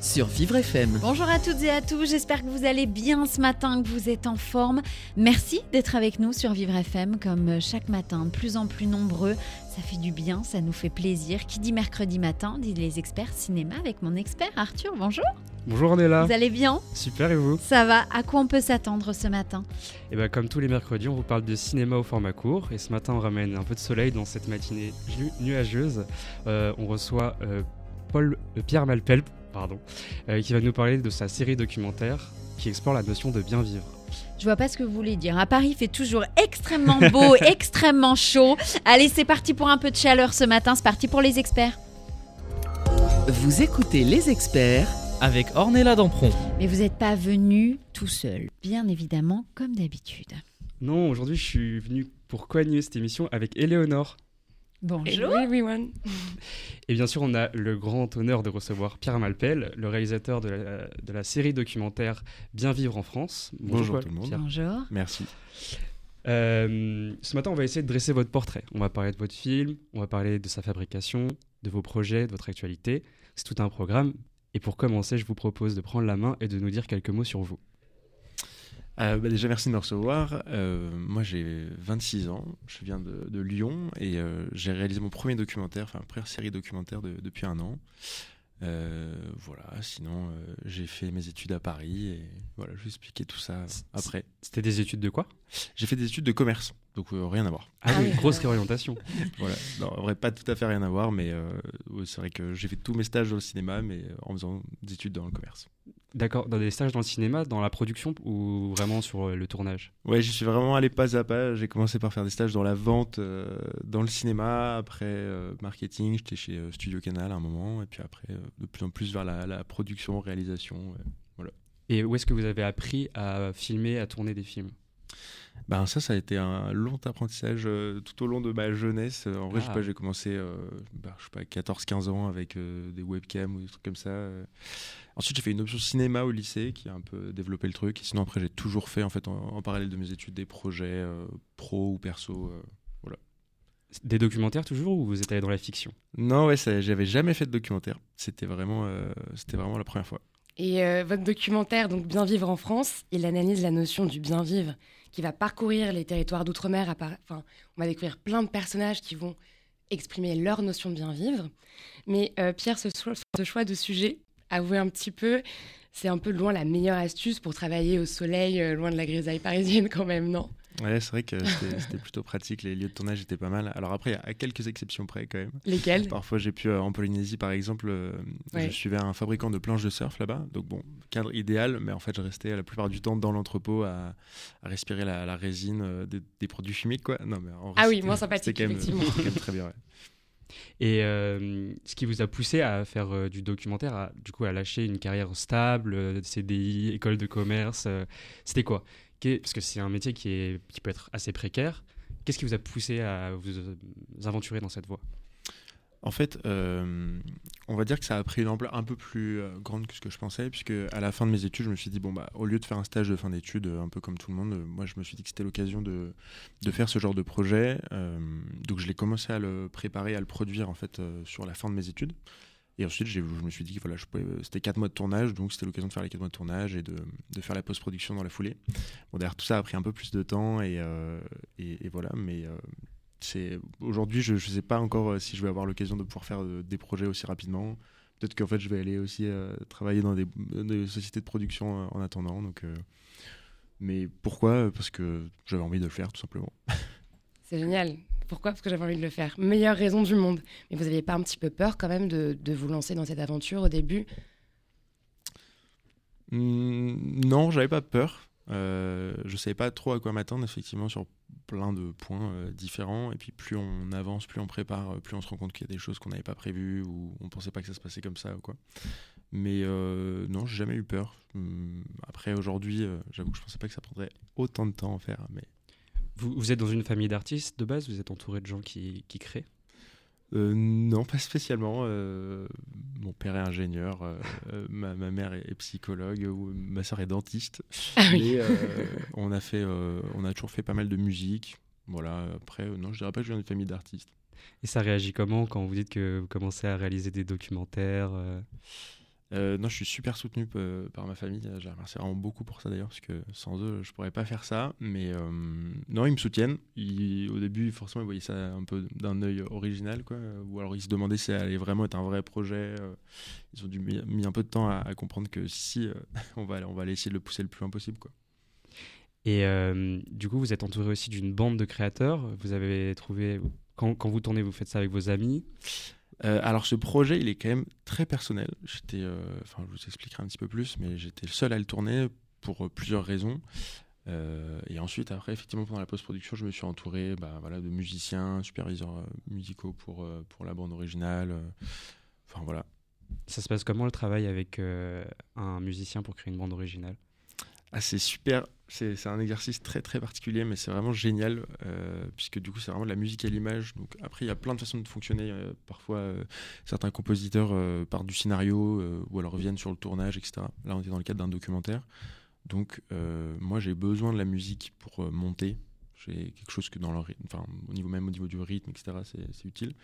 Sur Vivre FM. Bonjour à toutes et à tous, j'espère que vous allez bien ce matin, que vous êtes en forme. Merci d'être avec nous sur Vivre FM comme chaque matin, de plus en plus nombreux. Ça fait du bien, ça nous fait plaisir. Qui dit mercredi matin dit les experts cinéma avec mon expert Arthur. Bonjour, Bonjour Ornella. vous allez bien? Super et vous? Ça va À quoi on peut s'attendre ce matin? Et ben comme tous les mercredis, on vous parle de cinéma au format court. Et ce matin, on ramène un peu de soleil dans cette matinée nu- nuageuse. Euh, on reçoit euh, Paul euh, Pierre Malpel, pardon, euh, qui va nous parler de sa série documentaire qui explore la notion de bien vivre. Je vois pas ce que vous voulez dire. À Paris, il fait toujours extrêmement beau, extrêmement chaud. Allez, c'est parti pour un peu de chaleur ce matin. C'est parti pour les experts. Vous écoutez les experts Avec Ornella Dampron. Mais vous n'êtes pas venu tout seul, bien évidemment, comme d'habitude. Non, aujourd'hui, je suis venu pour co-animer cette émission avec Éléonore. Bonjour. everyone. Et bien sûr, on a le grand honneur de recevoir Pierre Malpel, le réalisateur de la, de la série documentaire Bien vivre en France. Bonjour tout le monde. Pierre. Bonjour. Merci. Euh, ce matin, on va essayer de dresser votre portrait. On va parler de votre film, on va parler de sa fabrication, de vos projets, de votre actualité. C'est tout un programme. Et pour commencer, je vous propose de prendre la main et de nous dire quelques mots sur vous. Euh, bah, déjà, merci de me recevoir. Euh, moi, j'ai 26 ans. Je viens de, de Lyon et euh, j'ai réalisé mon premier documentaire, enfin, première série documentaire de- depuis un an. Euh, voilà, sinon, euh, j'ai fait mes études à Paris et voilà, je vais expliquer tout ça après. C'était des études de quoi? J'ai fait des études de commerce, donc euh, rien à voir. Ah, Ah oui, oui. grosse réorientation. Voilà, non, en vrai, pas tout à fait rien à voir, mais euh, c'est vrai que j'ai fait tous mes stages dans le cinéma, mais en faisant des études dans le commerce. D'accord, dans des stages dans le cinéma, dans la production ou vraiment sur euh, le tournage? Ouais, j'y suis vraiment allé pas à pas. J'ai commencé par faire des stages dans la vente, euh, dans le cinéma, après euh, marketing. J'étais chez euh, Studio Canal à un moment, et puis après, de plus en plus vers la, la production, réalisation. ouais. Et où est-ce que vous avez appris à filmer, à tourner des films? Ben ça, ça a été un long apprentissage euh, tout au long de ma jeunesse. En vrai, je sais Ah. pas, j'ai commencé, euh, ben, je sais pas, 14-15 ans avec euh, des webcams ou des trucs comme ça. Ensuite, j'ai fait une option cinéma au lycée qui a un peu développé le truc. Et sinon, après, j'ai toujours fait, en fait, en, en parallèle de mes études, des projets euh, pro ou perso. euh. Des documentaires toujours ou vous êtes allé dans la fiction? Non, ouais, j'avais jamais fait de documentaire. C'était vraiment, euh, c'était vraiment la première fois. Et euh, votre documentaire, donc Bien vivre en France, il analyse la notion du bien vivre qui va parcourir les territoires d'outre-mer. Enfin, on va découvrir plein de personnages qui vont exprimer leur notion de bien vivre. Mais euh, Pierre, ce choix, ce choix de sujet, avouez un petit peu, c'est un peu loin la meilleure astuce pour travailler au soleil, euh, loin de la grisaille parisienne quand même, non? Ouais, c'est vrai que c'était plutôt pratique. Les lieux de tournage étaient pas mal. Alors après, à quelques exceptions près quand même. Lesquels Parfois, j'ai pu, euh, en Polynésie par exemple, euh, Ouais. je suivais un fabricant de planches de surf là-bas. Donc bon, cadre idéal, mais en fait, je restais la plupart du temps dans l'entrepôt à, à respirer la, la résine euh, des, des produits chimiques, quoi. Non, mais en Ah oui, moins sympathique, c'était quand même- effectivement. même très bien, ouais. Et euh, ce qui vous a poussé à faire euh, du documentaire, à, du coup à lâcher une carrière stable, euh, CDI, école de commerce, c'était quoi? Parce que c'est un métier qui, est, qui peut être assez précaire. Qu'est-ce qui vous a poussé à vous aventurer dans cette voie? En fait, euh, on va dire que ça a pris une ampleur un peu plus euh, grande que ce que je pensais, puisque à la fin de mes études, je me suis dit, bon, bah, au lieu de faire un stage de fin d'études, euh, un peu comme tout le monde, moi, je me suis dit que c'était l'occasion de, de faire ce genre de projet. donc, je l'ai commencé à le préparer, à le produire, en fait, sur la fin de mes études. Et ensuite, je me suis dit que voilà, c'était 4 mois de tournage, donc c'était l'occasion de faire les 4 mois de tournage et de, de faire la post-production dans la foulée. Bon, derrière, tout ça a pris un peu plus de temps, et, et, et voilà, mais aujourd'hui je ne sais pas encore euh, si je vais avoir l'occasion de pouvoir faire euh, des projets aussi rapidement. Peut-être qu'en fait je vais aller aussi euh, travailler dans des, des sociétés de production euh, en attendant donc euh, mais pourquoi? Parce que j'avais envie de le faire tout simplement. C'est génial. Pourquoi? Parce que j'avais envie de le faire. Meilleure raison du monde. Mais vous n'aviez pas un petit peu peur quand même de, de vous lancer dans cette aventure au début? Hmm, non j'avais pas peur. Je savais pas trop à quoi m'attendre effectivement sur plein de points euh, différents et puis plus on avance plus on prépare euh, plus on se rend compte qu'il y a des choses qu'on n'avait pas prévues ou on pensait pas que ça se passait comme ça ou quoi Mais euh, non, j'ai jamais eu peur. Hum, Après, aujourd'hui, euh, j'avoue que je pensais pas que ça prendrait autant de temps à faire. Mais Vous, vous êtes dans une famille d'artistes de base? Vous êtes entouré de gens qui, qui créent? Euh, non, pas spécialement. euh, mon père est ingénieur, euh, ma, ma mère est, est psychologue, ou ma soeur est dentiste. Ah oui. Euh, on a fait, on a toujours fait pas mal de musique. Voilà. Après, non, je dirais pas que je viens d'une famille d'artistes. Et ça réagit comment quand vous dites que vous commencez à réaliser des documentaires euh, Euh, non, je suis super soutenu euh, par ma famille. Je les remercie vraiment beaucoup pour ça d'ailleurs, parce que sans eux, je pourrais pas faire ça. Mais euh, non, ils me soutiennent. Au début, forcément, ils voyaient ça un peu d'un œil original, quoi. Ou alors ils se demandaient si ça allait vraiment être un vrai projet. euh. Ils ont dû mis, un peu de temps à, comprendre que si, euh, on va, aller essayer de le pousser le plus loin possible, quoi. Et euh, du coup, vous êtes entouré aussi d'une bande de créateurs. Vous avez trouvé. Quand, quand vous tournez, vous faites ça avec vos amis. Euh, alors ce projet, il est quand même très personnel. J'étais, euh, enfin, je vous expliquerai un petit peu plus, mais j'étais le seul à le tourner pour euh, plusieurs raisons. Et ensuite, après, effectivement, pendant la post-production, je me suis entouré, bah, voilà, de musiciens, superviseurs musicaux pour pour la bande originale. Enfin voilà. Ça se passe comment le travail avec un musicien pour créer une bande originale? Ah, c'est super. C'est un exercice très très particulier, mais c'est vraiment génial euh, puisque du coup c'est vraiment de la musique à l'image. Donc après il y a plein de façons de fonctionner. Euh, parfois euh, certains compositeurs partent du scénario ou alors viennent sur le tournage, etc. Là on était dans le cadre d'un documentaire. Donc moi j'ai besoin de la musique pour monter. J'ai quelque chose que dans le rythme, enfin au niveau même au niveau du rythme, etc. C'est utile.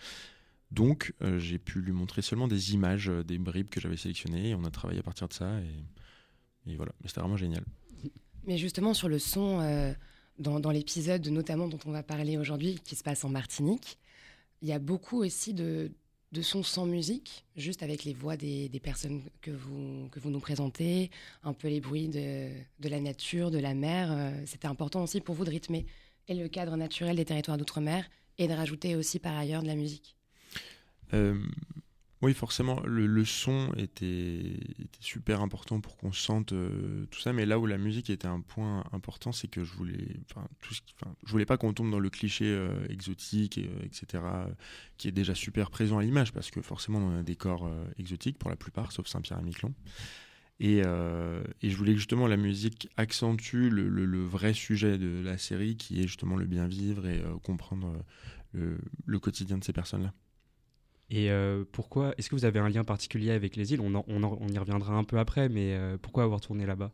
Donc j'ai pu lui montrer seulement des images, des bribes que j'avais sélectionnées. Et on a travaillé à partir de ça et, et voilà. Mais c'était vraiment génial. Mais justement, sur le son, euh, dans, l'épisode notamment dont on va parler aujourd'hui, qui se passe en Martinique, il y a beaucoup aussi de, sons sans musique, juste avec les voix des, personnes que vous, que vous nous présentez, un peu les bruits de, de la nature, de la mer. Euh, C'était important aussi pour vous de rythmer et le cadre naturel des territoires d'outre-mer et de rajouter aussi par ailleurs de la musique. Euh, oui, forcément, le, son était, super important pour qu'on sente euh, tout ça, mais là où la musique était un point important, c'est que je voulais, enfin, je voulais pas qu'on tombe dans le cliché euh, exotique, euh, etc., qui est déjà super présent à l'image, parce que forcément, on a des euh, exotiques pour la plupart, sauf Saint-Pierre et Miquelon. Et, je voulais que justement la musique accentue le, vrai sujet de la série, qui est justement le bien vivre et comprendre le quotidien de ces personnes-là. Et euh, pourquoi Est-ce que vous avez un lien particulier avec les îles? On, en- on, en- on y reviendra un peu après, mais euh, pourquoi avoir tourné là-bas?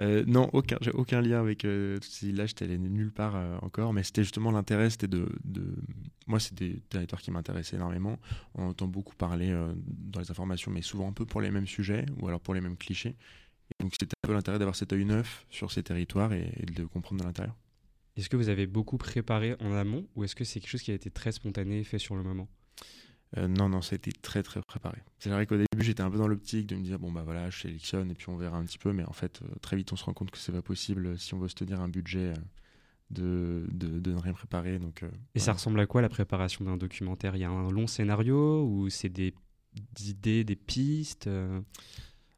Euh, non, aucun, j'ai aucun lien avec toutes ces îles-là. J'étais allé nulle part encore, mais c'était justement l'intérêt, c'était de, de- moi, c'est des territoires qui m'intéressaient énormément. On entend beaucoup parler dans les informations, mais souvent un peu pour les mêmes sujets ou alors pour les mêmes clichés. Donc c'était un peu l'intérêt d'avoir cet œil neuf sur ces territoires et, et de le comprendre de l'intérieur. Est-ce que vous avez beaucoup préparé en amont ou est-ce que c'est quelque chose qui a été très spontané, fait sur le moment? Euh, non, non, ça a été très très préparé. C'est vrai qu'au début j'étais un peu dans l'optique de me dire bon bah voilà, je sélectionne et puis on verra un petit peu, mais en fait euh, très vite on se rend compte que c'est pas possible euh, si on veut se tenir un budget euh, de, de, de ne rien préparer. Donc, euh, Et ça ressemble à quoi la préparation d'un documentaire? Il y a un long scénario ou c'est des idées, des pistes euh?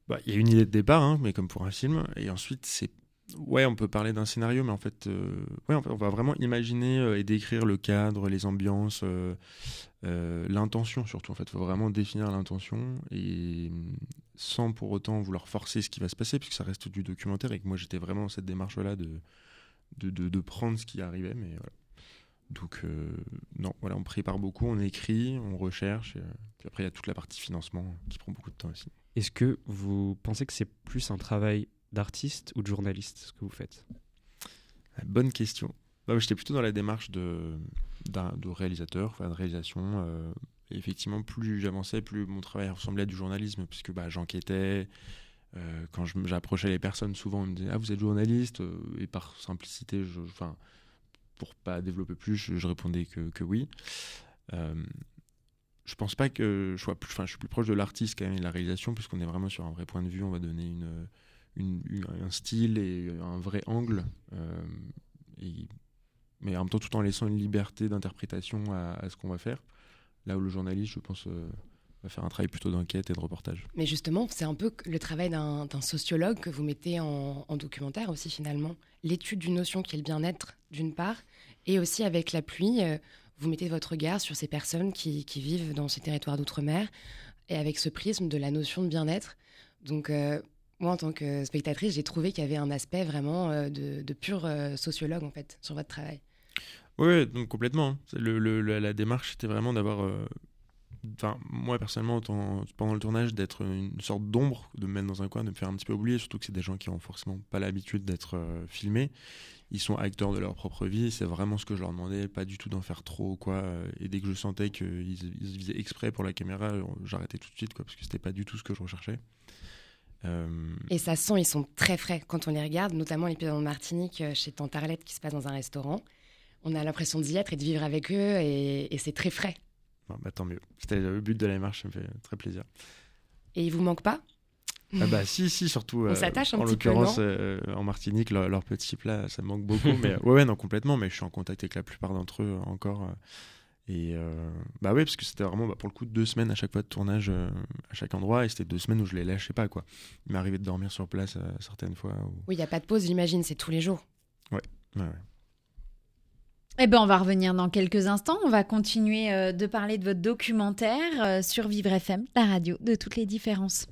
Bah, il y a une idée de départ, hein, mais comme pour un film. Et ensuite, c'est. Ouais, on peut parler d'un scénario, mais en fait, euh, ouais, on va vraiment imaginer euh, et décrire le cadre, les ambiances, euh, euh, l'intention surtout. En fait, il faut vraiment définir l'intention et hum, sans pour autant vouloir forcer ce qui va se passer, puisque ça reste du documentaire et que moi j'étais vraiment dans cette démarche-là de, de, de, de prendre ce qui arrivait. Mais voilà. Donc, euh, non, voilà, on prépare beaucoup, on écrit, on recherche. et, euh, puis après, il y a toute la partie financement qui prend beaucoup de temps aussi. Est-ce que vous pensez que c'est plus un travail d'artiste ou de journaliste ce que vous faites? Bonne question. Bah, J'étais plutôt dans la démarche de, de réalisateur, de réalisation. euh, effectivement, plus j'avançais, plus mon travail ressemblait à du journalisme, puisque bah, j'enquêtais. euh, quand j'approchais les personnes, souvent on me disait Ah, vous êtes journaliste? Et par simplicité, je, enfin, pour pas développer plus, je, répondais que, que oui. Euh, je pense pas que je sois plus, enfin, je suis plus proche de l'artiste quand même et de la réalisation, puisqu'on est vraiment sur un vrai point de vue. On va donner une, une- un style et un vrai angle. euh, mais en même temps, tout en laissant une liberté d'interprétation à, ce qu'on va faire. Là où le journaliste, je pense, euh, va faire un travail plutôt d'enquête et de reportage. Mais justement, c'est un peu le travail d'un sociologue que vous mettez en, en documentaire aussi finalement. L'étude d'une notion qui est le bien-être d'une part, et aussi avec la pluie, euh, vous mettez votre regard sur ces personnes qui, qui vivent dans ces territoires d'outre-mer, et avec ce prisme de la notion de bien-être. Donc, euh, moi, en tant que spectatrice, j'ai trouvé qu'il y avait un aspect vraiment euh, de, de pur euh, sociologue, en fait, sur votre travail. Oui, donc complètement. la démarche, c'était vraiment d'avoir. euh, moi personnellement, pendant le tournage, d'être une sorte d'ombre, de me mettre dans un coin, de me faire un petit peu oublier, surtout que c'est des gens qui ont forcément pas l'habitude d'être filmés. Ils sont acteurs de leur propre vie, c'est vraiment ce que je leur demandais, pas du tout d'en faire trop quoi. Et dès que je sentais qu'ils ils faisaient exprès pour la caméra, j'arrêtais tout de suite, parce que c'était pas du tout ce que je recherchais. Euh, Et ça sent, ils sont très frais quand on les regarde, notamment l'épisode en Martinique euh, chez Tante Arlette qui se passe dans un restaurant. On a l'impression d'y être et de vivre avec eux et, et c'est très frais. bon, bah, tant mieux. C'était le but de la démarche, ça me fait très plaisir. Et ils vous manquent pas? Ah bah si, si, surtout. On s'attache un en l'occurrence, euh, en Martinique, leur, leur petit plat, ça me manque beaucoup. mais ouais, ouais, non, complètement. Mais je suis en contact avec la plupart d'entre eux euh, encore. euh, et euh, bah ouais, parce que c'était vraiment bah, pour le coup deux semaines à chaque fois de tournage euh, à chaque endroit. Et c'était deux semaines où je les lâchais pas, quoi. Il m'arrivait de dormir sur place euh, certaines fois. ou- Oui, il n'y a pas de pause, j'imagine, c'est tous les jours. Ouais, ouais. Eh ben, on va revenir dans quelques instants. On va continuer euh, de parler de votre documentaire euh, sur Vivre FM, la radio de toutes les différences.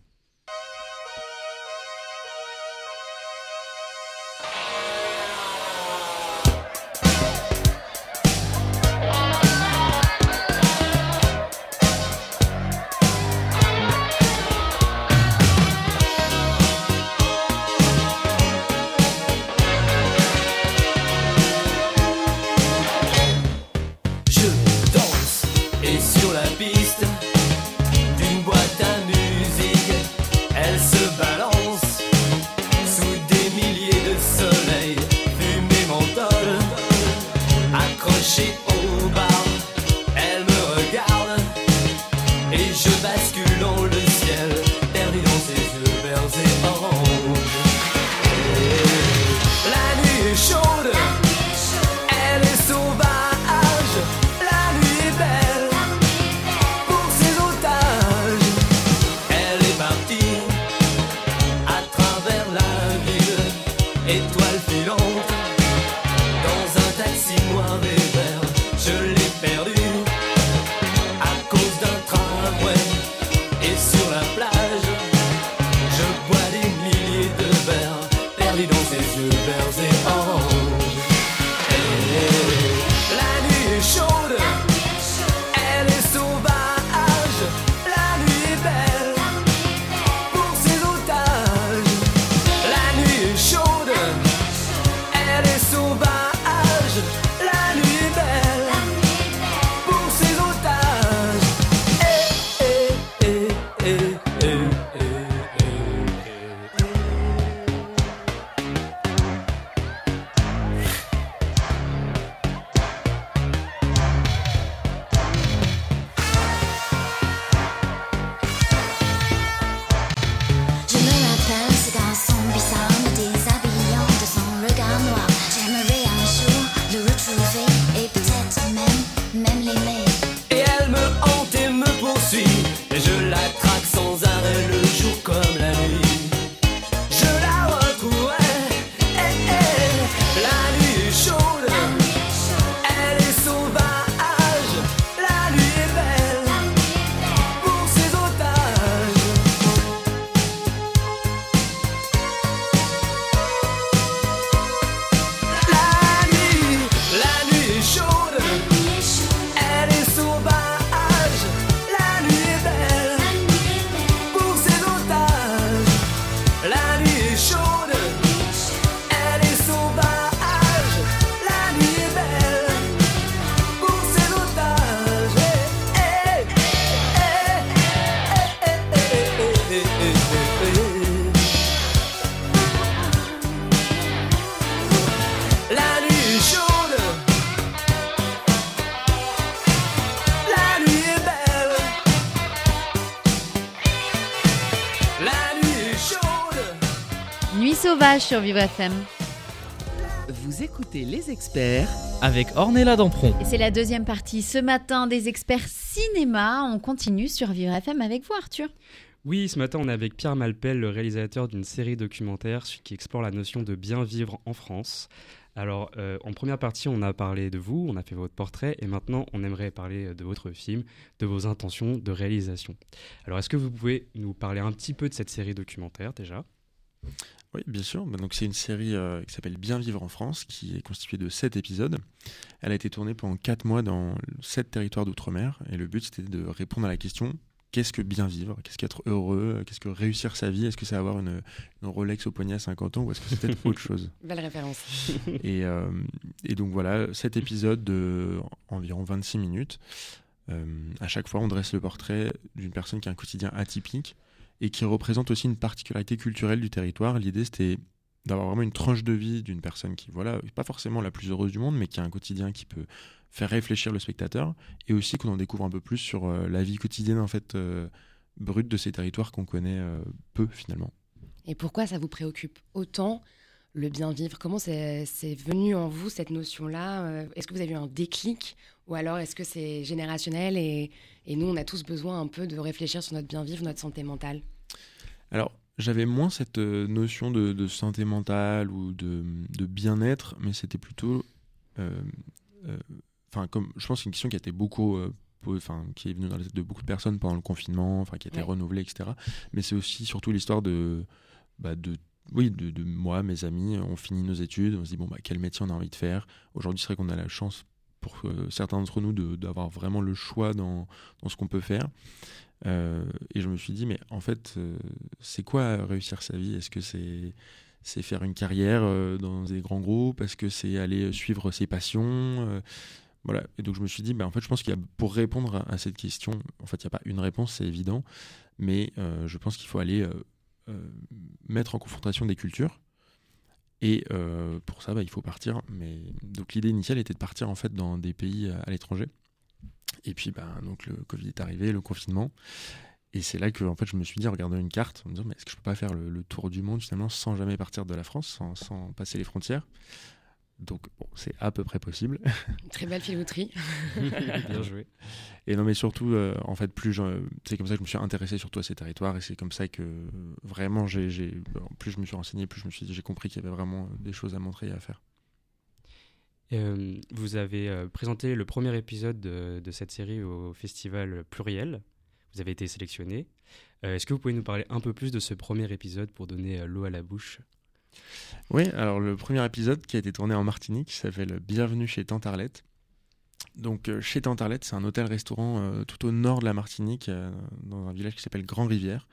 Nuit sauvage sur Vivre FM. Vous écoutez les experts Avec Ornella Dampron. Et c'est la deuxième partie ce matin des experts cinéma. On continue sur Vivre FM avec vous, Arthur. Oui, ce matin, on est avec Pierre Malpel, le réalisateur d'une série documentaire qui explore la notion de bien vivre en France. Alors, euh, en première partie, on a parlé de vous, on a fait votre portrait, et maintenant, on aimerait parler de votre film, de vos intentions de réalisation. Alors, est-ce que vous pouvez nous parler un petit peu de cette série documentaire déjà? Oui, bien sûr. Bah, donc, c'est une série euh, qui s'appelle Bien vivre en France, qui est constituée de 7 épisodes. Elle a été tournée pendant 4 mois dans 7 territoires d'outre-mer, et le but, c'était de répondre à la question qu'est-ce que bien vivre? Qu'est-ce qu'être heureux? Qu'est-ce que réussir sa vie? Est-ce que c'est avoir une, une, Rolex au poignet à 50 ans? Ou est-ce que c'est peut-être autre chose? Belle référence. et, euh, et, donc voilà, cet épisode de environ 26 minutes. Euh, à chaque fois, on dresse le portrait d'une personne qui a un quotidien atypique et qui représente aussi une particularité culturelle du territoire. L'idée, c'était d'avoir vraiment une tranche de vie d'une personne qui, voilà, pas forcément la plus heureuse du monde, mais qui a un quotidien qui peut faire réfléchir le spectateur et aussi qu'on en découvre un peu plus sur euh, la vie quotidienne en fait euh, brute de ces territoires qu'on connaît euh, peu finalement. Et pourquoi ça vous préoccupe autant le bien vivre Comment c'est venu en vous cette notion-là? Est-ce que vous avez eu un déclic ou alors est-ce que c'est générationnel et, et, nous on a tous besoin un peu de réfléchir sur notre bien vivre, notre santé mentale Alors j'avais moins cette notion de, de, santé mentale ou de, de bien-être, mais c'était plutôt enfin comme je pense c'est une question qui a été beaucoup euh, enfin qui est venue dans la tête de beaucoup de personnes pendant le confinement enfin qui a été ouais. renouvelée etc mais c'est aussi surtout l'histoire de bah, de oui, de, de, moi, mes amis, on finit nos études, on se dit bon bah quel métier on a envie de faire? Aujourd'hui, c'est vrai qu'on a la chance pour euh, certains d'entre nous d'avoir vraiment le choix dans, dans ce qu'on peut faire. Euh, et je me suis dit mais en fait, euh, c'est quoi réussir sa vie? Est-ce que c'est c'est faire une carrière dans des grands groupes? Est-ce que c'est aller suivre ses passions voilà. Et donc je me suis dit, bah, en fait, je pense qu'il y a, pour répondre à, à cette question, en fait, il n'y a pas une réponse, c'est évident, mais je pense qu'il faut aller mettre en confrontation des cultures. Et euh, pour ça, bah, il faut partir. Mais donc l'idée initiale était de partir en fait dans des pays à, à l'étranger. Et puis, bah, donc le Covid est arrivé, le confinement. Et c'est là que en fait, je me suis dit, en regardant une carte, en me disant, mais est-ce que je peux pas faire le, tour du monde finalement sans jamais partir de la France, sans passer les frontières? Donc bon, c'est à peu près possible. Très belle filouterie. Bien joué. Et non, mais surtout, euh, en fait, plus c'est comme ça que je me suis intéressé surtout à ces territoires et c'est comme ça que vraiment, j'ai, plus je me suis renseigné, plus je me suis j'ai compris qu'il y avait vraiment des choses à montrer et à faire. Euh, vous avez euh, présenté le premier épisode de, de, cette série au festival Pluriel. Vous avez été sélectionné. Euh, est-ce que vous pouvez nous parler un peu plus de ce premier épisode pour donner l'eau à la bouche? Oui, alors le premier épisode qui a été tourné en Martinique s'appelle Bienvenue chez Tante Arlette. Donc euh, chez Tante Arlette, c'est un hôtel-restaurant euh, tout au nord de la Martinique, euh, dans un village qui s'appelle Grand Rivière.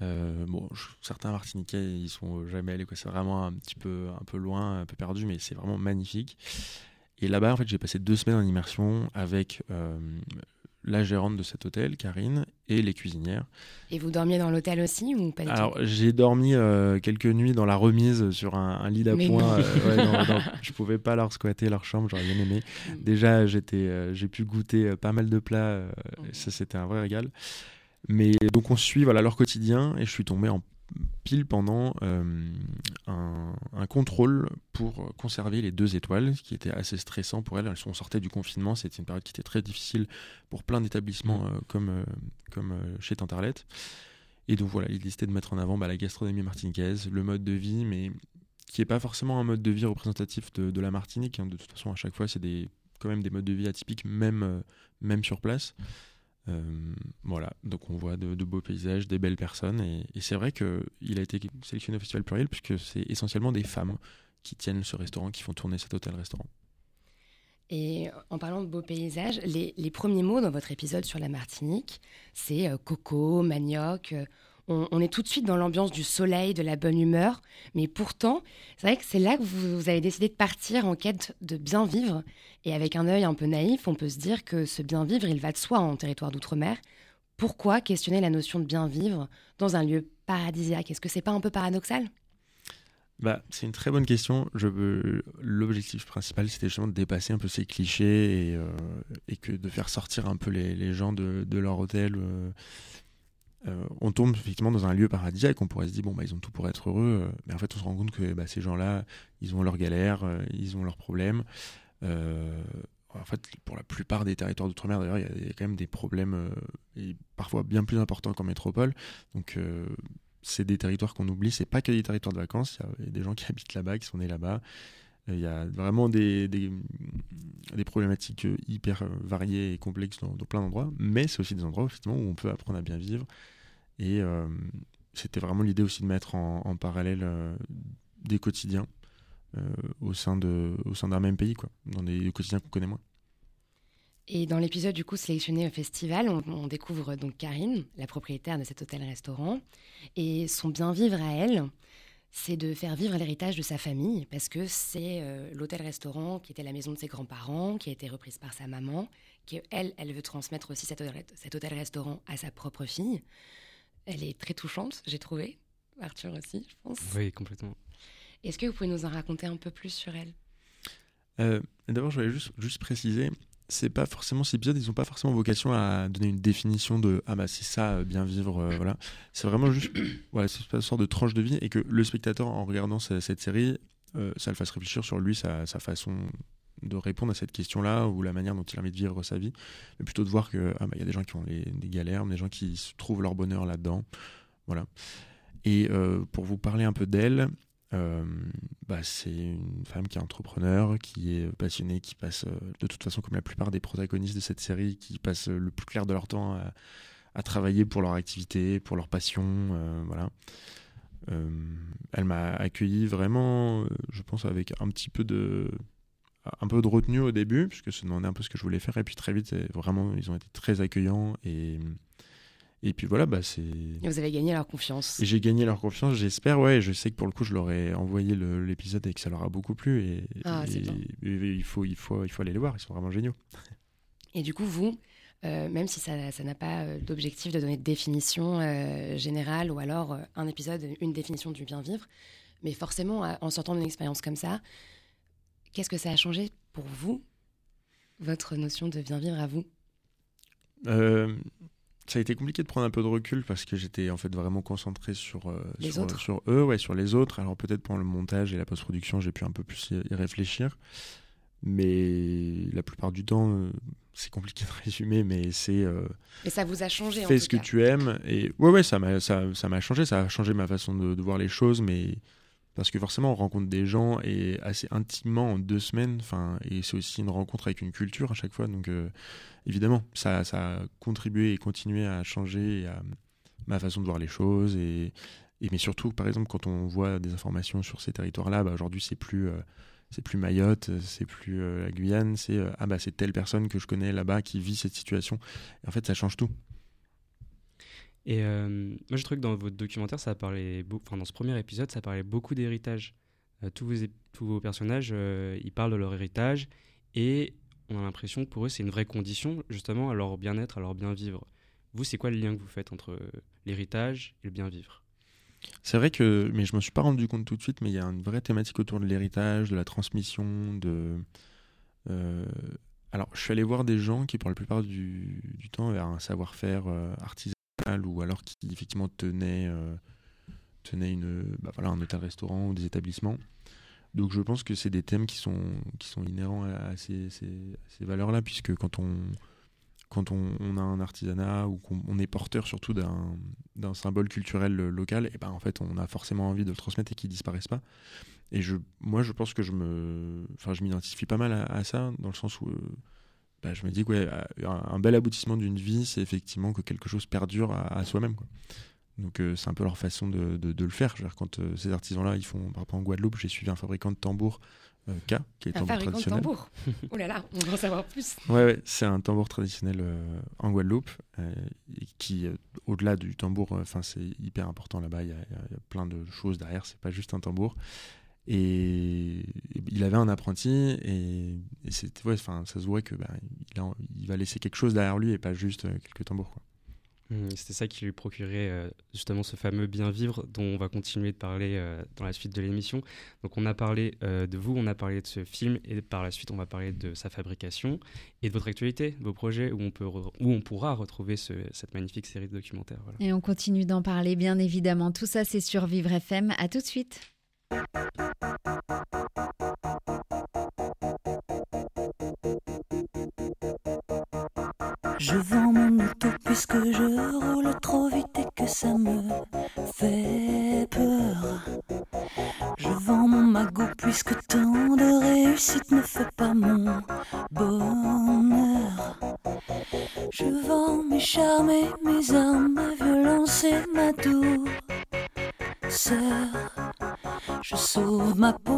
bon, certains Martiniquais ils sont jamais allés. C'est vraiment un petit peu, un peu loin, un peu perdu, mais c'est vraiment magnifique. Et là-bas, en fait, j'ai passé deux semaines en immersion avec la gérante de cet hôtel, Karine, et les cuisinières. Et vous dormiez dans l'hôtel aussi ou pas du Alors, j'ai dormi euh, quelques nuits dans la remise sur un, un lit d'appoint. Euh, ouais, je pouvais pas leur squatter leur chambre, j'aurais bien aimé. Mm. Déjà, j'étais, euh, j'ai pu goûter euh, pas mal de plats, mm. ça c'était un vrai régal. Mais donc on suit voilà, leur quotidien et je suis tombé en pile pendant euh, un, un, contrôle pour conserver les deux étoiles, ce qui était assez stressant pour elles. Elles sont sorties du confinement, c'était une période qui était très difficile pour plein d'établissements euh, comme, euh, comme chez Tantarlette. Et donc voilà, l'idée c'était de mettre en avant bah, la gastronomie martiniquaise, le mode de vie, mais qui n'est pas forcément un mode de vie représentatif de, de la Martinique. Hein. De toute façon, à chaque fois, c'est des, quand même des modes de vie atypiques, même, même sur place. Euh, voilà, donc on voit de, beaux paysages, des belles personnes, et, c'est vrai qu'il a été sélectionné au Festival Pluriel puisque c'est essentiellement des femmes qui tiennent ce restaurant, qui font tourner cet hôtel-restaurant. Et en parlant de beaux paysages, les, premiers mots dans votre épisode sur la Martinique, c'est euh, coco, manioc. Euh, on, est tout de suite dans l'ambiance du soleil, de la bonne humeur. Mais pourtant, c'est vrai que c'est là que vous, vous, avez décidé de partir en quête de bien vivre. Et avec un œil un peu naïf, on peut se dire que ce bien vivre, il va de soi en territoire d'outre-mer. Pourquoi questionner la notion de bien vivre dans un lieu paradisiaque? Est-ce que c'est pas un peu paradoxal? Bah, c'est une très bonne question. Je L'objectif principal, c'était justement de dépasser un peu ces clichés et, euh, que de faire sortir un peu les, gens de, de leur hôtel. Euh, euh, on tombe effectivement dans un lieu paradisiaque, on pourrait se dire bon bah ils ont tout pour être heureux, euh, mais en fait on se rend compte que bah, ces gens-là, ils ont leurs galères, euh, ils ont leurs problèmes. en fait, pour la plupart des territoires d'outre-mer, d'ailleurs, il y a- quand même des problèmes parfois bien plus importants qu'en métropole. Donc, c'est des territoires qu'on oublie. C'est pas que des territoires de vacances. Il y y, a des gens qui habitent là-bas, qui sont nés là-bas. Il y a vraiment des, des, problématiques hyper variées et complexes dans, plein d'endroits. Mais c'est aussi des endroits où on peut apprendre à bien vivre. Et euh, c'était vraiment l'idée aussi de mettre en, parallèle euh, des quotidiens euh, au sein de au sein d'un même pays, quoi, dans des quotidiens qu'on connaît moins. Et dans l'épisode du coup sélectionné au festival, on, on découvre donc Karine, la propriétaire de cet hôtel-restaurant, et son bien vivre à elle, c'est de faire vivre l'héritage de sa famille, parce que c'est euh, l'hôtel-restaurant qui était la maison de ses grands-parents, qui a été reprise par sa maman, qui elle, elle veut transmettre aussi cet hôtel- cet hôtel-restaurant à sa propre fille. Elle est très touchante, j'ai trouvé. Arthur aussi, je pense. Oui, complètement. Est-ce que vous pouvez nous en raconter un peu plus sur elle? Euh, D'abord, je voulais juste, juste préciser, c'est pas forcément ces épisodes, ils n'ont pas forcément vocation à donner une définition de ah bah c'est ça, euh, bien vivre, euh, voilà. C'est vraiment juste, voilà, c'est une sorte de tranche de vie et que le spectateur, en regardant ce- cette série, euh, ça le fasse réfléchir sur lui, sa, sa façon de répondre à cette question-là ou la manière dont il a envie de vivre sa vie, mais plutôt de voir que ah bah il y a des gens qui ont des galères, des gens qui trouvent leur bonheur là-dedans, voilà. Et pour vous parler un peu d'elle, euh, bah, c'est une femme qui est entrepreneur, qui est passionnée, qui passe, euh, de toute façon, comme la plupart des protagonistes de cette série, qui passent euh, le plus clair de leur temps à, travailler pour leur activité, pour leur passion. voilà. Elle m'a accueilli vraiment, je pense, avec un petit peu de un peu de retenue au début, puisque se demandait un peu ce que je voulais faire, et puis très vite, vraiment, ils ont été très accueillants, et, et puis voilà, bah, c'est... Et Vous avez gagné leur confiance. Et j'ai gagné leur confiance, j'espère, ouais. et Je sais que pour le coup, je leur ai envoyé l'épisode et que ça leur a beaucoup plu. Et, Ah, et- et il, faut, il, faut, il faut aller les voir, ils sont vraiment géniaux. Et du coup, vous, euh, même si ça ça n'a pas euh, d'objectif de donner de définition euh, générale ou alors un épisode, une définition du bien vivre, mais forcément, à- en sortant d'une expérience comme ça, qu'est-ce que ça a changé pour vous, votre notion de bien vivre à vous? Euh, ça a été compliqué de prendre un peu de recul parce que j'étais en fait vraiment concentré sur, euh, Les sur, autres. sur eux, ouais, sur les autres. Alors peut-être pendant le montage et la post-production, j'ai pu un peu plus y, réfléchir. Mais la plupart du temps, euh, c'est compliqué de résumer, mais c'est euh, Et ça vous a changé en fais tout ce que tu aimes. Et ouais, ouais, ça m'a, ça, ça m'a changé, ça a changé ma façon de, de voir les choses, mais parce que forcément, on rencontre des gens et assez intimement en deux semaines. Enfin, et c'est aussi une rencontre avec une culture à chaque fois. Donc, euh, évidemment, ça, ça a contribué et continué à changer ma façon de voir les choses. Et, mais surtout, par exemple, quand on voit des informations sur ces territoires-là, bah, aujourd'hui, c'est plus euh, c'est plus Mayotte, c'est plus euh, la Guyane, c'est euh, ah bah c'est telle personne que je connais là-bas qui vit cette situation. En fait, ça change tout. Et moi, je trouve que dans votre documentaire, ça parlait, enfin dans ce premier épisode, ça parlait beaucoup d'héritage. Tous, tous vos personnages, ils parlent de leur héritage et on a l'impression que pour eux, c'est une vraie condition justement à leur bien-être, à leur bien vivre. Vous, c'est quoi le lien que vous faites entre euh, l'héritage et le bien vivre C'est vrai que, mais je me suis pas rendu compte tout de suite, mais il y a une vraie thématique autour de l'héritage, de la transmission, de. euh, Alors, je suis allé voir des gens qui, pour la plupart du, du temps, avaient un savoir-faire euh, artisanal ou alors qui effectivement tenaient, tenaient une, bah, voilà, un hôtel-restaurant ou des établissements. Donc, je pense que c'est des thèmes qui sont, qui sont inhérents à, ces, ces- valeurs-là, puisque quand on, quand on, on a un artisanat ou qu'on on est porteur surtout d'un symbole culturel euh, local, et ben en fait on a forcément envie de le transmettre et qu'il disparaisse pas. Et je, moi je pense que je m'identifie pas mal à, ça dans le sens où euh, bah, je me dis que ouais, un bel aboutissement d'une vie, c'est effectivement que quelque chose perdure à, à soi-même. Donc euh, c'est un peu leur façon de, de- de le faire. Dire, quand euh, ces artisans-là, ils font, par exemple en Guadeloupe, j'ai suivi un fabricant de tambours, euh, K, qui est Un tambour fabricant de traditionnel. tambour. oh là là, on va en savoir plus. Ouais, ouais, c'est un tambour traditionnel en Guadeloupe et qui, au-delà du tambour, enfin c'est hyper important là-bas. Il y, a- y y plein de choses derrière. C'est pas juste un tambour. Et il avait un apprenti et, et c'était, ouais, ça se voit que bah, il, a- il va laisser quelque chose derrière lui et pas juste quelques tambours. Quoi. Hum, C'était ça qui lui procurait euh, justement ce fameux bien vivre dont on va continuer de parler euh, dans la suite de l'émission. Donc on a parlé euh, de vous, on a parlé de ce film et par la suite on va parler de sa fabrication et de votre actualité, vos projets où on, peut re- où on pourra retrouver ce- cette magnifique série de documentaires. Voilà. Et on continue d'en parler, bien évidemment. Tout ça, c'est sur Vivre FM. À tout de suite. Je vends mon auto puisque je charmes et mes armes, ma violence et ma douceur. Je sauve ma peau,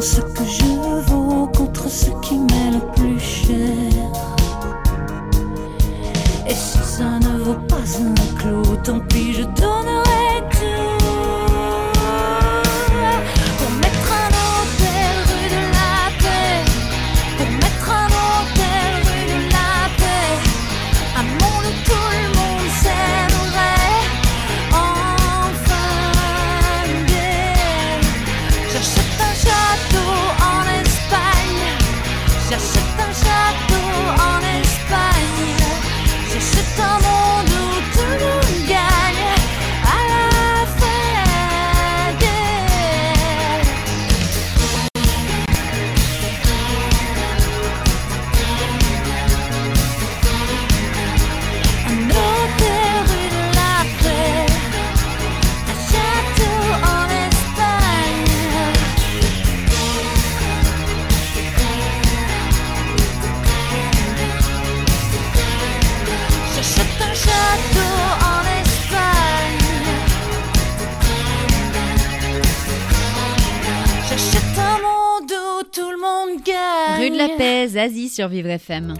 ce que je vaux contre ce qui m'est le plus cher. Et si ça ne vaut pas un clou, tant pis, je donnerai Zazie sur Vivre FM.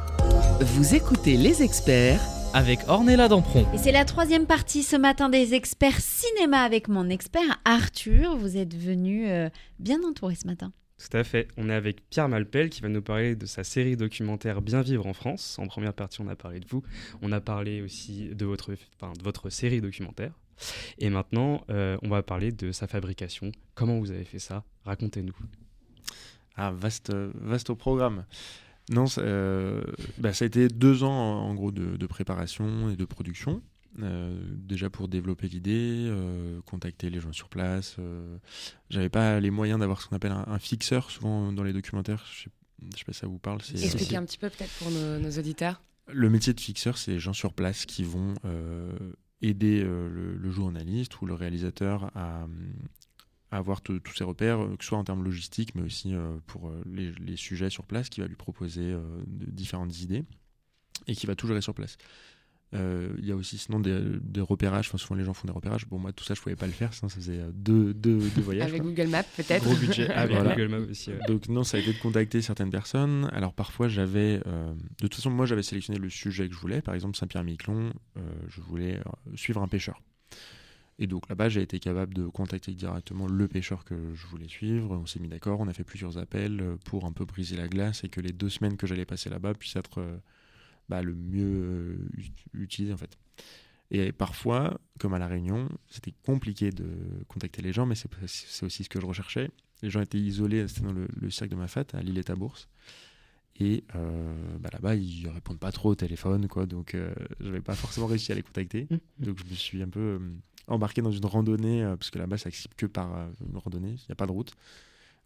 Vous écoutez les experts avec Ornella Dampron. Et c'est la troisième partie ce matin des experts cinéma avec mon expert Arthur. Vous êtes venu euh, bien entouré ce matin. Tout à fait. On est avec Pierre Malpel qui va nous parler de sa série documentaire Bien vivre en France. En première partie, on a parlé de vous. On a parlé aussi de votre, enfin, de votre série documentaire. Et maintenant, euh, on va parler de sa fabrication. Comment vous avez fait ça? Racontez-nous. Ah, vaste, vaste programme. Non, ça, euh, bah, ça a été deux ans en gros de, de préparation et de production. Euh, déjà pour développer l'idée, euh, contacter les gens sur place. J'avais pas les moyens d'avoir ce qu'on appelle un, un fixeur, souvent dans les documentaires. Je sais, je sais pas si ça vous parle. Expliquez un petit peu peut-être pour nos, nos auditeurs. Le métier de fixeur, c'est les gens sur place qui vont aider le, le journaliste ou le réalisateur à, avoir tous ces repères, euh, que ce soit en termes logistiques, mais aussi euh, pour euh, les, les sujets sur place, qui va lui proposer euh, de différentes idées et qui va tout gérer sur place. Euh, Il y a aussi sinon des, des repérages, enfin souvent les gens font des repérages. Bon, moi tout ça je pouvais pas le faire, sinon ça faisait deux, deux, deux voyages. Avec quoi. Google Maps, peut-être. Gros budget. Ah, Avec voilà. Google Maps aussi. ouais. Donc non, ça a été de contacter certaines personnes. Alors parfois j'avais, euh, de toute façon moi j'avais sélectionné le sujet que je voulais. Par exemple Saint-Pierre-Miquelon, euh, je voulais suivre un pêcheur. Et donc là-bas j'ai été capable de contacter directement le pêcheur que je voulais suivre. On s'est mis d'accord, on a fait plusieurs appels euh, pour un peu briser la glace et que les deux semaines que j'allais passer là-bas puissent être euh, bah, le mieux euh, ut- utilisées en fait. Et parfois, comme à La Réunion, c'était compliqué de contacter les gens, mais c'est aussi ce que je recherchais. Les gens étaient isolés, c'était dans le, le cirque de Mafat, à l'île et à Bourse. Et euh, bah là-bas, ils répondent pas trop au téléphone, quoi. Donc, euh, j'avais pas forcément réussi à les contacter. Donc, je me suis un peu euh, embarqué dans une randonnée, euh, parce que là-bas, c'est accessible que par euh, une randonnée, il n'y a pas de route.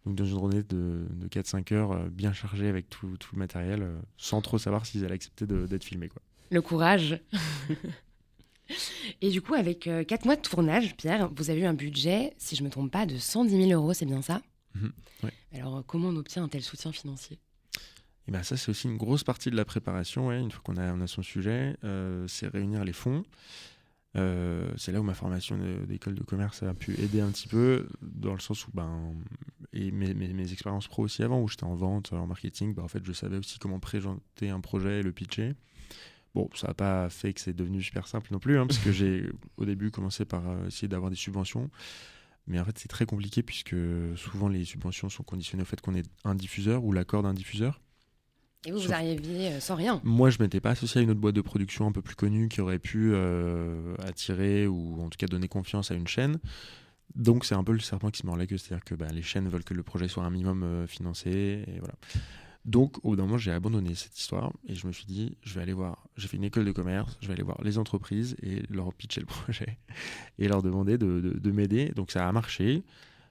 Donc, dans une randonnée de, de 4-5 heures, euh, bien chargée avec tout, tout le matériel, sans trop savoir s'ils allaient accepter d'être filmés, quoi. Le courage. Et du coup, avec 4 mois de tournage, Pierre, vous avez eu un budget, si je me trompe pas, de 110 000 euros, c'est bien ça? Mhm, ouais. Alors, comment on obtient un tel soutien financier? Et ben ça, c'est aussi une grosse partie de la préparation. ouais, une fois qu'on a, on a son sujet, euh, c'est réunir les fonds. Euh, c'est là où ma formation d'école de commerce a pu aider un petit peu, dans le sens où, ben, et mes, mes, mes expériences pro aussi avant, où j'étais en vente, en marketing, ben, en fait, je savais aussi comment présenter un projet et le pitcher. Bon, ça n'a pas fait que c'est devenu super simple non plus, hein, parce que j'ai au début commencé par euh, essayer d'avoir des subventions. Mais en fait, c'est très compliqué puisque souvent les subventions sont conditionnées au fait qu'on ait un diffuseur ou l'accord d'un diffuseur. Et vous, vous Sauf- arriviez euh, sans rien Moi, je m'étais pas associé à une autre boîte de production un peu plus connue qui aurait pu euh, attirer ou en tout cas donner confiance à une chaîne. Donc, c'est un peu le serpent qui se mord la queue, c'est-à-dire que bah, les chaînes veulent que le projet soit un minimum euh, financé et voilà. Donc, au bout d'un moment, j'ai abandonné cette histoire et je me suis dit, je vais aller voir. J'ai fait une école de commerce, je vais aller voir les entreprises et leur pitcher le projet et leur demander de, de- de m'aider. Donc, ça a marché.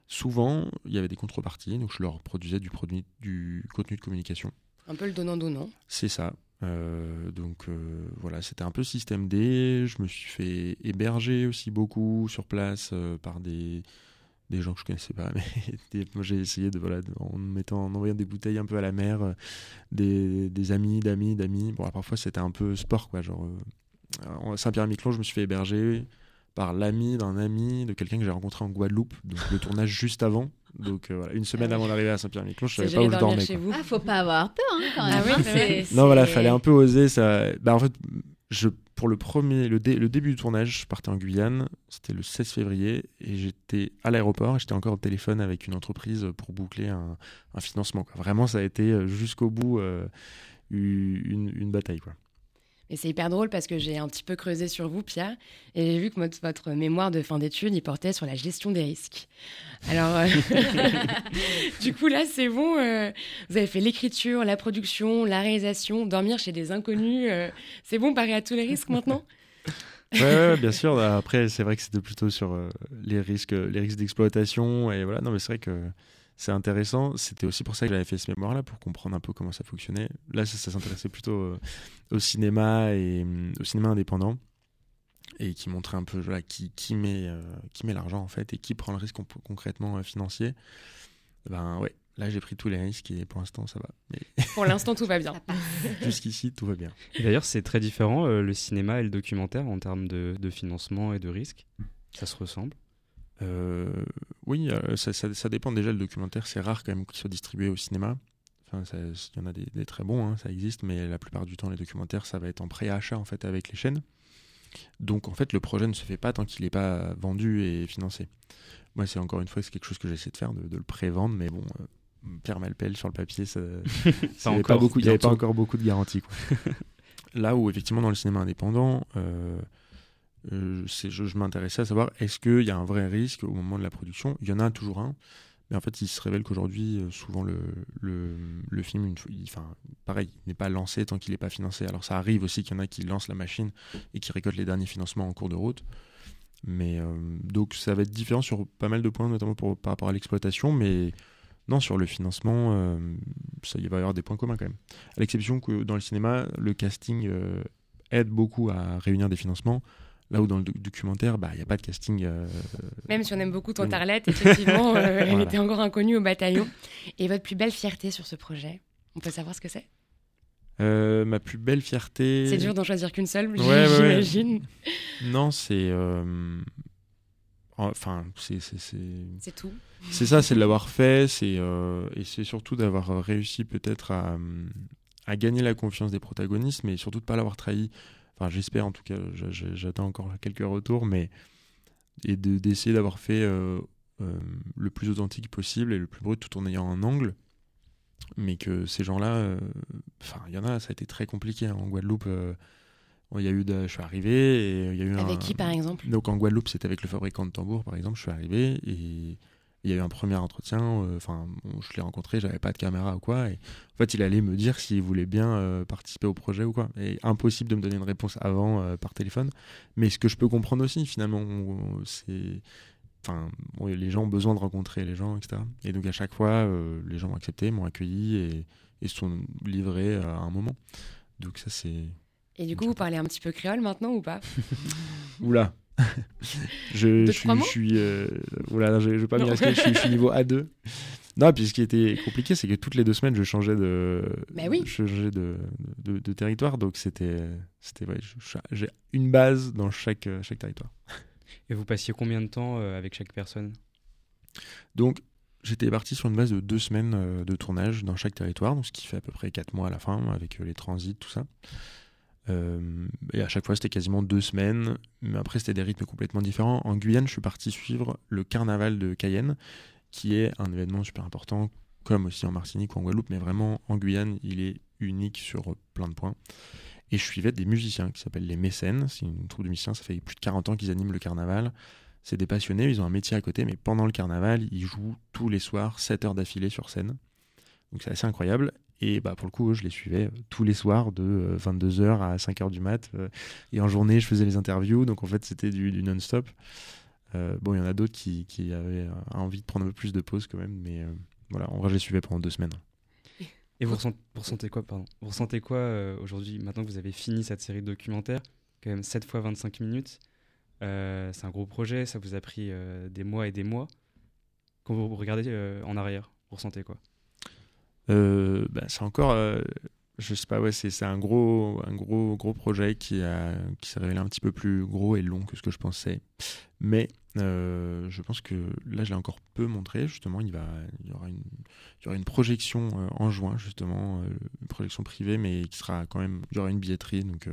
Souvent, il y avait des contreparties, donc je leur produisais du, produit, du contenu de communication. Un peu le donnant-donnant. C'est ça. Euh, donc euh, voilà, c'était un peu système D. Je me suis fait héberger aussi beaucoup sur place euh, par des, des gens que je connaissais pas. Mais j'ai essayé de voilà, en mettant, en envoyant des bouteilles un peu à la mer, des, des amis, d'amis, d'amis. Bon, parfois c'était un peu sport quoi. Genre en Saint-Pierre-et-Miquelon, je me suis fait héberger par l'ami d'un ami de quelqu'un que j'ai rencontré en Guadeloupe. Donc le tournage juste avant. Donc euh, voilà, une semaine avant d'arriver à Saint-Pierre-et-Miquelon, je savais pas où je dormir dormais. chez vous. Ah, faut pas avoir peur hein, quand même. Ah oui, hein, Non, voilà, fallait un peu oser. Ça... Bah, en fait, je, pour le, premier, le, dé- le début du tournage, je partais en Guyane. C'était le 16 février. Et j'étais à l'aéroport. et J'étais encore au téléphone avec une entreprise pour boucler un, un financement. quoi. Vraiment, ça a été euh, jusqu'au bout euh, une, une bataille. Quoi. Et c'est hyper drôle parce que j'ai un petit peu creusé sur vous, Pierre, et j'ai vu que votre, mémoire de fin d'études, il portait sur la gestion des risques. Alors, euh, du coup, là, c'est bon. euh, vous avez fait l'écriture, la production, la réalisation, dormir chez des inconnus. euh, c'est bon, parer à tous les risques maintenant? Ouais, ouais, bien sûr. Après, c'est vrai que c'était plutôt sur les risques, les risques d'exploitation. Et voilà, non, mais c'est vrai que c'est intéressant. C'était aussi pour ça que j'avais fait ce mémoire-là, pour comprendre un peu comment ça fonctionnait. Là, ça, ça s'intéressait plutôt euh, au cinéma et hum, au cinéma indépendant. Et qui montrait un peu voilà, qui, qui met, euh, qui met l'argent, en fait, et qui prend le risque con- concrètement euh, financier. Ben ouais, là, j'ai pris tous les risques et pour l'instant, ça va. Mais Pour l'instant, tout va bien. jusqu'ici, tout va bien. D'ailleurs, c'est très différent euh, le cinéma et le documentaire en termes de, de financement et de risque? Ça se ressemble? Euh, oui, euh, ça, ça- ça dépend déjà. Le documentaire, c'est rare quand même qu'il soit distribué au cinéma. Enfin, il y en a des, des très bons, hein, ça existe, mais la plupart du temps, les documentaires, ça va être en pré-achat en fait avec les chaînes. Donc en fait, le projet ne se fait pas tant qu'il n'est pas vendu et financé. Moi, c'est encore une fois, c'est quelque chose que j'essaie de faire, de, de le pré-vendre, mais bon, euh, Pierre Malpel sur le papier, ça, ça il n'y avait pas encore beaucoup de garanties. Là où effectivement dans le cinéma indépendant, euh, euh, je, m'intéressais à savoir est-ce qu'il y a un vrai risque au moment de la production? Il y en a toujours un, mais en fait il se révèle qu'aujourd'hui euh, souvent le, film, enfin pareil, il n'est pas lancé tant qu'il n'est pas financé. Alors ça arrive aussi qu'il y en a qui lancent la machine et qui récoltent les derniers financements en cours de route. Mais euh, donc ça va être différent sur pas mal de points, notamment par rapport à l'exploitation, mais non, sur le financement, ça, il va y avoir des points communs quand même. À l'exception que dans le cinéma, le casting aide beaucoup à réunir des financements. Là où dans le doc- documentaire, bah, il n'y a pas de casting. euh, Même si on aime beaucoup Oui. Tarlette, effectivement, euh, elle était encore inconnue au bataillon. Et votre plus belle fierté sur ce projet? On peut savoir ce que c'est? Euh, ma plus belle fierté. C'est dur d'en choisir qu'une seule, Ouais, ouais, ouais. j'imagine. Non, c'est. Enfin, c'est. c'est- tout. C'est ça, c'est de l'avoir fait, c'est et c'est surtout d'avoir réussi peut-être à, à gagner la confiance des protagonistes, mais surtout de pas l'avoir trahi. Enfin, j'espère en tout cas, j'attends encore quelques retours, mais et de- d'essayer d'avoir fait euh, euh, le plus authentique possible et le plus brut tout en ayant un angle, mais que ces gens-là, euh, enfin, il y en a, ça a été très compliqué hein. en Guadeloupe. il y a eu, de- je suis arrivé et il y a eu un, Avec qui, par exemple? Donc en Guadeloupe, c'était avec le fabricant de tambours, par exemple. Je suis arrivé et il y a eu un premier entretien. euh, Enfin, bon, je l'ai rencontré, j'avais pas de caméra ou quoi. Et en fait, il allait me dire s'il voulait bien euh, participer au projet ou quoi. Et impossible de me donner une réponse avant euh, par téléphone. Mais ce que je peux comprendre aussi, finalement, c'est. Enfin, bon, les gens ont besoin de rencontrer les gens, etc. Et donc à chaque fois, les gens m'ont accepté, m'ont accueilli et, et se sont livrés à un moment. Donc ça, c'est. Et du coup, vous parlez un petit peu créole maintenant ou pas? Oula. Je, suis, je suis euh, je, je vais pas me risquer, je suis, je suis niveau A2. Non, puis ce qui était compliqué, c'est que toutes les deux semaines, je changeais de, Bah oui. je changeais de, de, de territoire, donc c'était, c'était, ouais, j'ai une base dans chaque, euh, chaque territoire. Et vous passiez combien de temps euh, avec chaque personne? Donc, j'étais parti sur une base de deux semaines de tournage dans chaque territoire, donc ce qui fait à peu près quatre mois à la fin, avec les transits, tout ça. Euh, et à chaque fois, c'était quasiment deux semaines, mais après, c'était des rythmes complètement différents. En Guyane, je suis parti suivre le carnaval de Cayenne, qui est un événement super important, comme aussi en Martinique ou en Guadeloupe, mais vraiment en Guyane, il est unique sur plein de points. Et je suivais des musiciens qui s'appellent les mécènes. C'est une troupe de musiciens, ça fait plus de 40 ans qu'ils animent le carnaval. C'est des passionnés, ils ont un métier à côté, mais pendant le carnaval, ils jouent tous les soirs 7 heures d'affilée sur scène. Donc c'est assez incroyable. Et bah, pour le coup, je les suivais euh, tous les soirs de 22h à 5h du mat. euh, et en journée, je faisais les interviews. Donc en fait, c'était du, non-stop. Euh, bon, il y en a d'autres qui, qui avaient euh, envie de prendre un peu plus de pause quand même. Mais euh, voilà, en vrai, je les suivais pendant deux semaines. Et vous ressentez, quoi, pardon? Vous ressentez quoi euh, aujourd'hui, maintenant que vous avez fini cette série de documentaires? Quand même 7 fois 25 minutes. Euh, c'est un gros projet, ça vous a pris euh, des mois et des mois. Quand vous regardez euh, en arrière, vous ressentez quoi? Euh, bah, c'est encore, euh, je sais pas, c'est un gros, un gros, gros projet qui a, qui s'est révélé un petit peu plus gros et long que ce que je pensais. Mais euh, je pense que là, je l'ai encore peu montré. Justement, il il y aura une, il y aura une projection euh, en juin, justement, une projection privée, mais qui sera quand même, il y aura une billetterie, donc.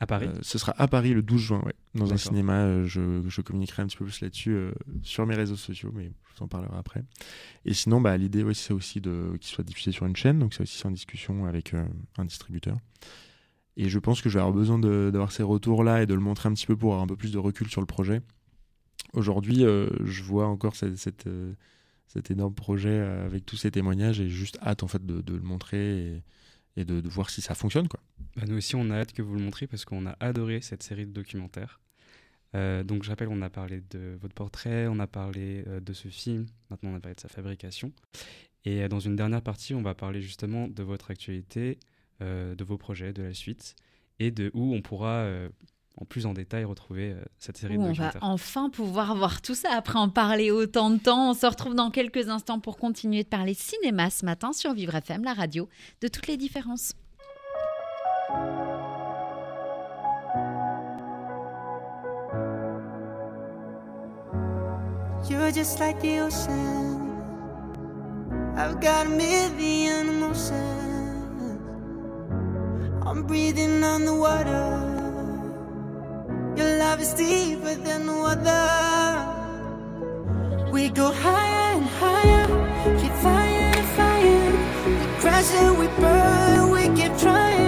À Paris euh, ce sera à Paris le 12 juin, ouais, dans un cinéma. euh, je, je communiquerai un petit peu plus là-dessus euh, sur mes réseaux sociaux, mais je vous en parlerai après. Et sinon, bah, l'idée, ouais, c'est aussi qu'il soit diffusé sur une chaîne, donc c'est aussi en discussion avec un distributeur. Et je pense que je vais avoir besoin d'avoir ces retours-là et de le montrer un petit peu pour avoir un peu plus de recul sur le projet. Aujourd'hui, euh, je vois encore cette, cette, euh, cet énorme projet avec tous ces témoignages et j'ai juste hâte en fait de, de le montrer et, et de, voir si ça fonctionne. Quoi. Bah, Nous aussi, on a hâte que vous le montriez parce qu'on a adoré cette série de documentaires. Euh, donc, je rappelle, on a parlé de votre portrait, on a parlé euh, de ce film, maintenant on a parlé de sa fabrication. Et euh, dans une dernière partie, on va parler justement de votre actualité, de vos projets, de la suite, et de où on pourra, en plus en détail, retrouver euh, cette série Où de on va documentaires. enfin pouvoir voir tout ça après en parler autant de temps. On se retrouve dans quelques instants pour continuer de parler cinéma ce matin sur Vivre FM, la radio, de toutes les différences. You're just like the ocean. I've got a million emotions. I'm breathing on the water. Love is deeper than other. We go higher and higher, keep fire and fire. We crash and we burn, we keep trying.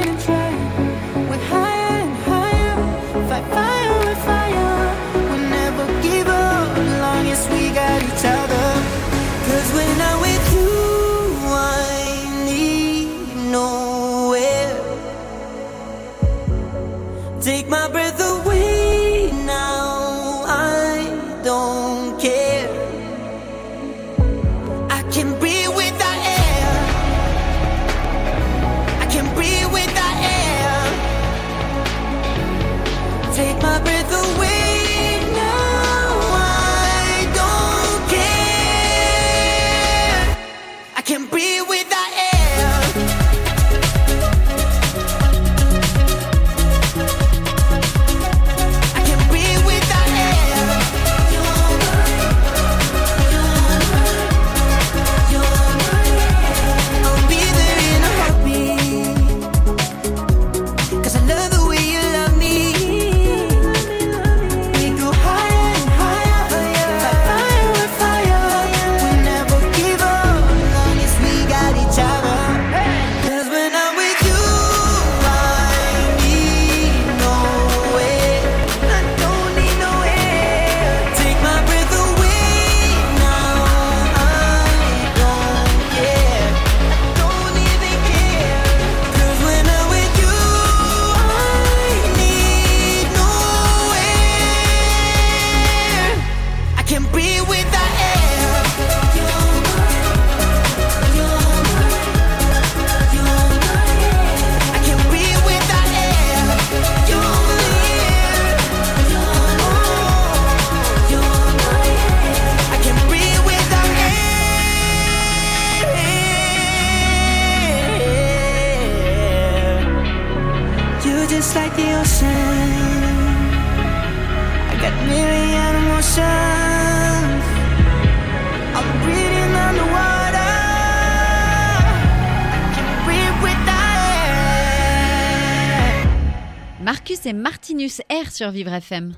Martinus R sur Vivre FM.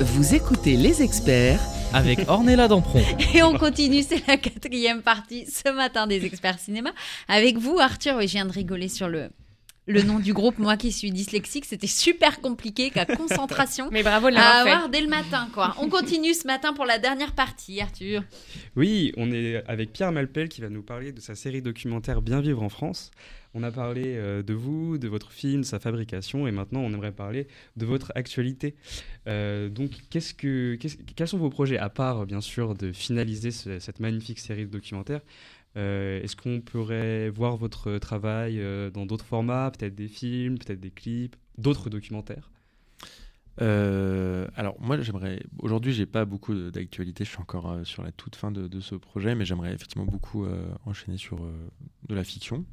Vous écoutez les experts Avec Ornella Dampron. Et on continue, c'est la quatrième partie ce matin des experts cinéma. Avec vous, Arthur, oui, je viens de rigoler sur le, le nom du groupe. Moi qui suis dyslexique, c'était super compliqué, qu'à concentration. Mais bravo de À fait. avoir dès le matin, quoi. On continue ce matin pour la dernière partie, Arthur. Oui, on est avec Pierre Malpel qui va nous parler de sa série documentaire Bien vivre en France. On a parlé euh, de vous, de votre film, sa fabrication, et maintenant on aimerait parler de votre actualité. Euh, donc, quels sont vos projets, à part bien sûr de finaliser ce- cette magnifique série de documentaires Euh, Est-ce qu'on pourrait voir votre travail dans d'autres formats, peut-être des films, peut-être des clips, d'autres documentaires? Euh, alors moi j'aimerais aujourd'hui j'ai pas beaucoup d'actualité. Je suis encore euh, sur la toute fin de, de ce projet mais j'aimerais effectivement beaucoup euh, enchaîner sur de la fiction.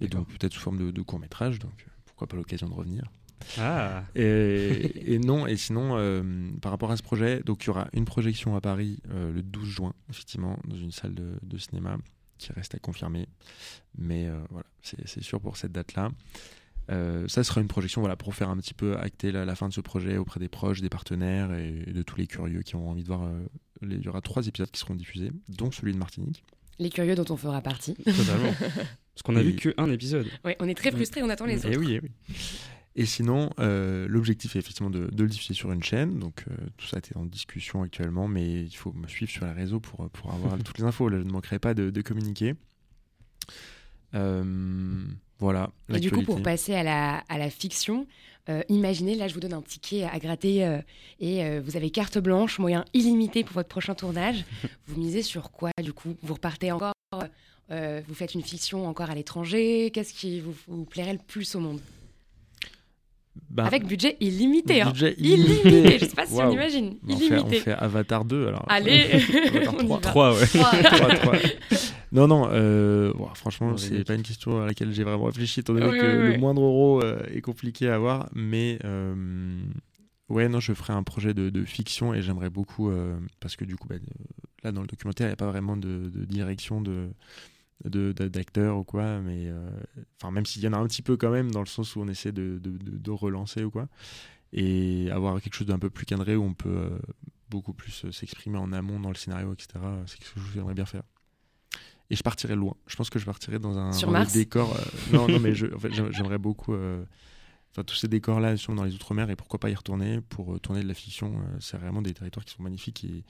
Et donc peut-être sous forme de, de court métrage donc pourquoi pas l'occasion de revenir. Ah, et, et non et sinon par rapport à ce projet donc il y aura une projection à Paris le 12 juin effectivement dans une salle de, de cinéma qui reste à confirmer. Mais voilà c'est sûr pour cette date là euh, ça sera une projection voilà, pour faire un petit peu acter la, la fin de ce projet auprès des proches, des partenaires et, et de tous les curieux qui ont envie de voir. euh, les- il y aura trois épisodes qui seront diffusés, dont celui de Martinique. Les curieux dont on fera partie. totalement. Parce qu'on a Et- vu qu'un épisode. Ouais, on est très frustrés, on attend les Et autres. oui, eh oui. Et sinon, euh, l'objectif est effectivement de, de le diffuser sur une chaîne. Donc euh, tout ça est en discussion actuellement, mais il faut me suivre sur les réseaux pour, pour avoir toutes les infos. Là, je ne manquerai pas de, de communiquer. Euh, voilà. Et du coup, pour passer à la, à la fiction, euh, imaginez, là, je vous donne un ticket à gratter euh, et euh, vous avez carte blanche, moyen illimité pour votre prochain tournage. vous misez sur quoi, du coup? Vous repartez encore Vous faites une fiction encore à l'étranger? Qu'est-ce qui vous, vous plairait le plus au monde? Ben, Avec budget illimité. hein. budget Illimité. illimité. Je sais pas si on imagine. on, fait, on fait Avatar 2 alors. Allez, Avatar on y 3. va. 3, ouais. Trois, trois. Non, non, euh, bon, franchement, c'est pas une question à laquelle j'ai vraiment réfléchi, étant donné Oui, que oui, le moindre euro euh, est compliqué à avoir. Mais euh, ouais, non, je ferai un projet de, de fiction et j'aimerais beaucoup, euh, parce que du coup, bah, euh, là, dans le documentaire, il n'y a pas vraiment de, de direction de d'acteurs ou quoi mais euh, enfin même s'il y en a un petit peu quand même dans le sens où on essaie de, de, de- de relancer ou quoi et avoir quelque chose d'un peu plus cadré où on peut euh, beaucoup plus s'exprimer en amont dans le scénario etc c'est quelque chose que j'aimerais bien faire et je partirai loin je pense que je partirai dans un Sur dans Mars des décors euh, non non mais je, en fait, j'aim- j'aimerais beaucoup euh, Enfin, tous ces décors-là sont dans les Outre-mer et pourquoi pas y retourner pour euh, tourner de la fiction. euh, c'est vraiment des territoires qui sont magnifiques et,